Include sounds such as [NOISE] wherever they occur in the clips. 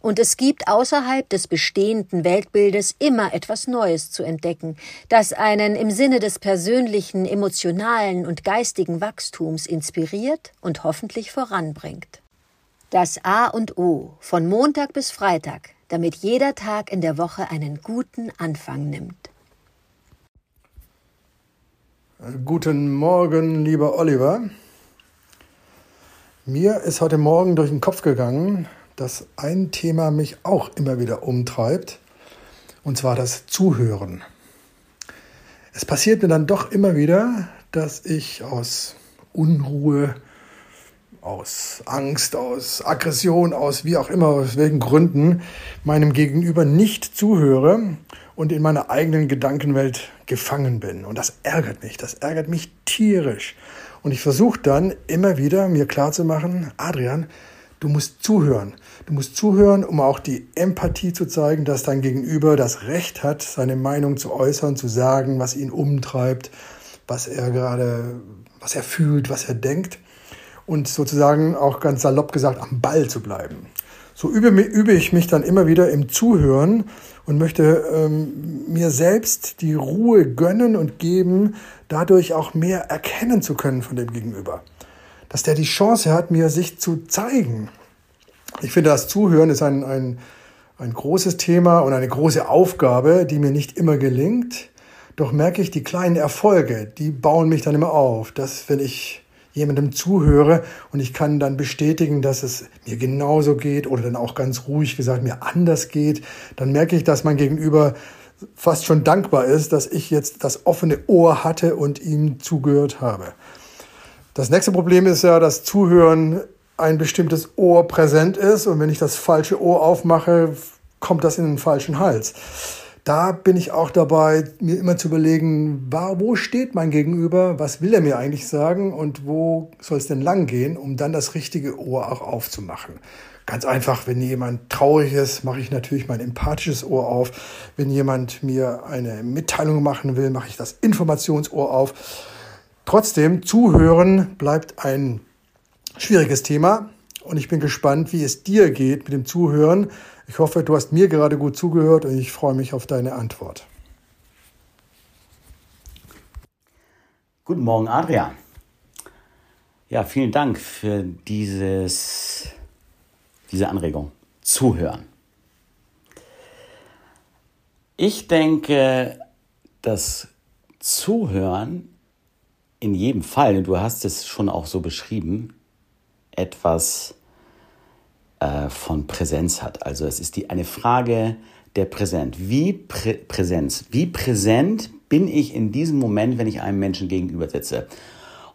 und es gibt außerhalb des bestehenden Weltbildes immer etwas Neues zu entdecken, das einen im Sinne des persönlichen, emotionalen und geistigen Wachstums inspiriert und hoffentlich voranbringt. Das A und O von Montag bis Freitag, damit jeder Tag in der Woche einen guten Anfang nimmt. Guten Morgen, lieber Oliver. Mir ist heute Morgen durch den Kopf gegangen, dass ein Thema mich auch immer wieder umtreibt, und zwar das Zuhören. Es passiert mir dann doch immer wieder, dass ich aus Unruhe, aus Angst, aus Aggression, aus wie auch immer, aus welchen Gründen meinem Gegenüber nicht zuhöre und in meiner eigenen Gedankenwelt gefangen bin. Und das ärgert mich, das ärgert mich tierisch. Und ich versuche dann immer wieder mir klarzumachen, Adrian, du musst zuhören. Du musst zuhören, um auch die Empathie zu zeigen, dass dein Gegenüber das Recht hat, seine Meinung zu äußern, zu sagen, was ihn umtreibt, was er gerade, was er fühlt, was er denkt. Und sozusagen auch ganz salopp gesagt, am Ball zu bleiben. So übe, übe ich mich dann immer wieder im Zuhören und möchte ähm, mir selbst die Ruhe gönnen und geben, dadurch auch mehr erkennen zu können von dem Gegenüber. Dass der die Chance hat, mir sich zu zeigen. Ich finde, das Zuhören ist ein, ein, ein großes Thema und eine große Aufgabe, die mir nicht immer gelingt. Doch merke ich, die kleinen Erfolge, die bauen mich dann immer auf. Das, wenn ich jemandem zuhöre und ich kann dann bestätigen, dass es mir genauso geht oder dann auch ganz ruhig gesagt mir anders geht, dann merke ich, dass mein Gegenüber fast schon dankbar ist, dass ich jetzt das offene Ohr hatte und ihm zugehört habe. Das nächste Problem ist ja, dass Zuhören ein bestimmtes Ohr präsent ist und wenn ich das falsche Ohr aufmache, kommt das in den falschen Hals. Da bin ich auch dabei, mir immer zu überlegen, wo steht mein Gegenüber, was will er mir eigentlich sagen und wo soll es denn lang gehen, um dann das richtige Ohr auch aufzumachen. Ganz einfach, wenn jemand traurig ist, mache ich natürlich mein empathisches Ohr auf. Wenn jemand mir eine Mitteilung machen will, mache ich das Informationsohr auf. Trotzdem, zuhören bleibt ein schwieriges Thema und ich bin gespannt, wie es dir geht mit dem Zuhören. Ich hoffe, du hast mir gerade gut zugehört und ich freue mich auf deine Antwort. Guten Morgen, Adrian. Ja, vielen Dank für dieses diese Anregung. Zuhören. Ich denke, das Zuhören in jedem Fall, und du hast es schon auch so beschrieben, etwas äh, von Präsenz hat. Also es ist die, eine Frage der Präsenz. Wie Prä Präsenz? Wie präsent bin ich in diesem Moment, wenn ich einem Menschen gegenüber sitze?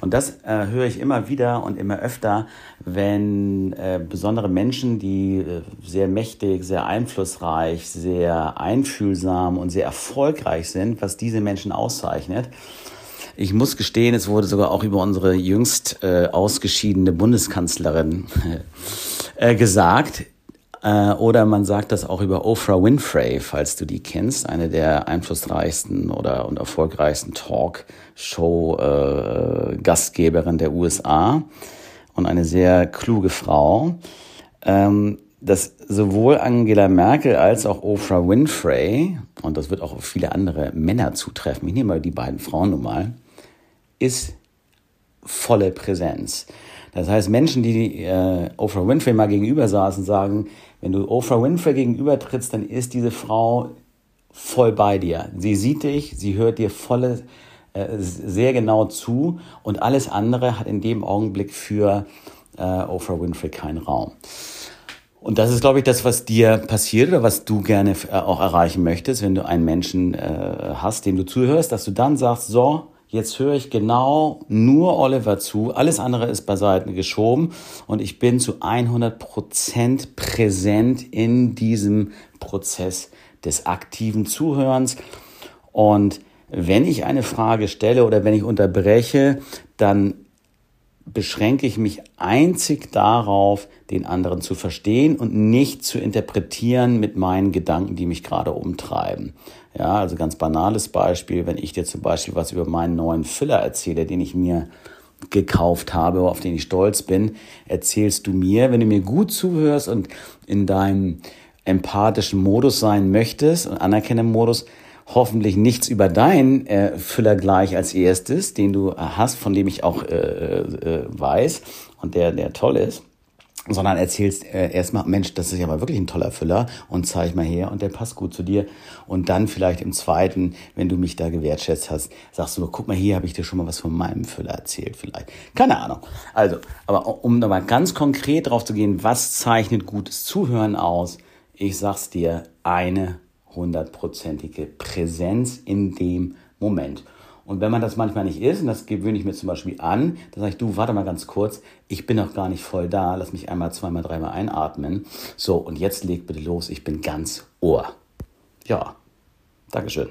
Und das äh, höre ich immer wieder und immer öfter, wenn äh, besondere Menschen, die äh, sehr mächtig, sehr einflussreich, sehr einfühlsam und sehr erfolgreich sind, was diese Menschen auszeichnet. Ich muss gestehen, es wurde sogar auch über unsere jüngst äh, ausgeschiedene Bundeskanzlerin [LAUGHS] äh, gesagt, äh, oder man sagt das auch über Oprah Winfrey, falls du die kennst, eine der einflussreichsten oder und erfolgreichsten Talkshow-Gastgeberin äh, der USA und eine sehr kluge Frau. Ähm, dass sowohl Angela Merkel als auch Oprah Winfrey, und das wird auch auf viele andere Männer zutreffen, ich nehme mal die beiden Frauen nun mal, ist volle Präsenz. Das heißt, Menschen, die äh, Oprah Winfrey mal gegenüber saßen, sagen, wenn du Oprah Winfrey gegenüber trittst, dann ist diese Frau voll bei dir. Sie sieht dich, sie hört dir volle, äh, sehr genau zu und alles andere hat in dem Augenblick für äh, Oprah Winfrey keinen Raum. Und das ist, glaube ich, das, was dir passiert oder was du gerne äh, auch erreichen möchtest, wenn du einen Menschen äh, hast, dem du zuhörst, dass du dann sagst, so, Jetzt höre ich genau nur Oliver zu. Alles andere ist beiseite geschoben und ich bin zu 100 Prozent präsent in diesem Prozess des aktiven Zuhörens. Und wenn ich eine Frage stelle oder wenn ich unterbreche, dann beschränke ich mich einzig darauf, den anderen zu verstehen und nicht zu interpretieren mit meinen Gedanken, die mich gerade umtreiben. Ja, also ganz banales Beispiel, wenn ich dir zum Beispiel was über meinen neuen Füller erzähle, den ich mir gekauft habe, auf den ich stolz bin, erzählst du mir, wenn du mir gut zuhörst und in deinem empathischen Modus sein möchtest und anerkennenden Modus, hoffentlich nichts über deinen äh, Füller gleich als erstes, den du hast, von dem ich auch äh, äh, weiß und der, der toll ist, sondern erzählst äh, erstmal, Mensch, das ist ja mal wirklich ein toller Füller und zeig mal her und der passt gut zu dir. Und dann vielleicht im zweiten, wenn du mich da gewertschätzt hast, sagst du, guck mal, hier habe ich dir schon mal was von meinem Füller erzählt vielleicht. Keine Ahnung. Also, aber um da mal ganz konkret drauf zu gehen, was zeichnet gutes Zuhören aus? Ich sag's dir, eine hundertprozentige Präsenz in dem Moment. Und wenn man das manchmal nicht ist, und das gewöhne ich mir zum Beispiel an, dann sage ich, du, warte mal ganz kurz, ich bin noch gar nicht voll da, lass mich einmal, zweimal, dreimal einatmen. So, und jetzt leg bitte los, ich bin ganz Ohr. Ja, Dankeschön.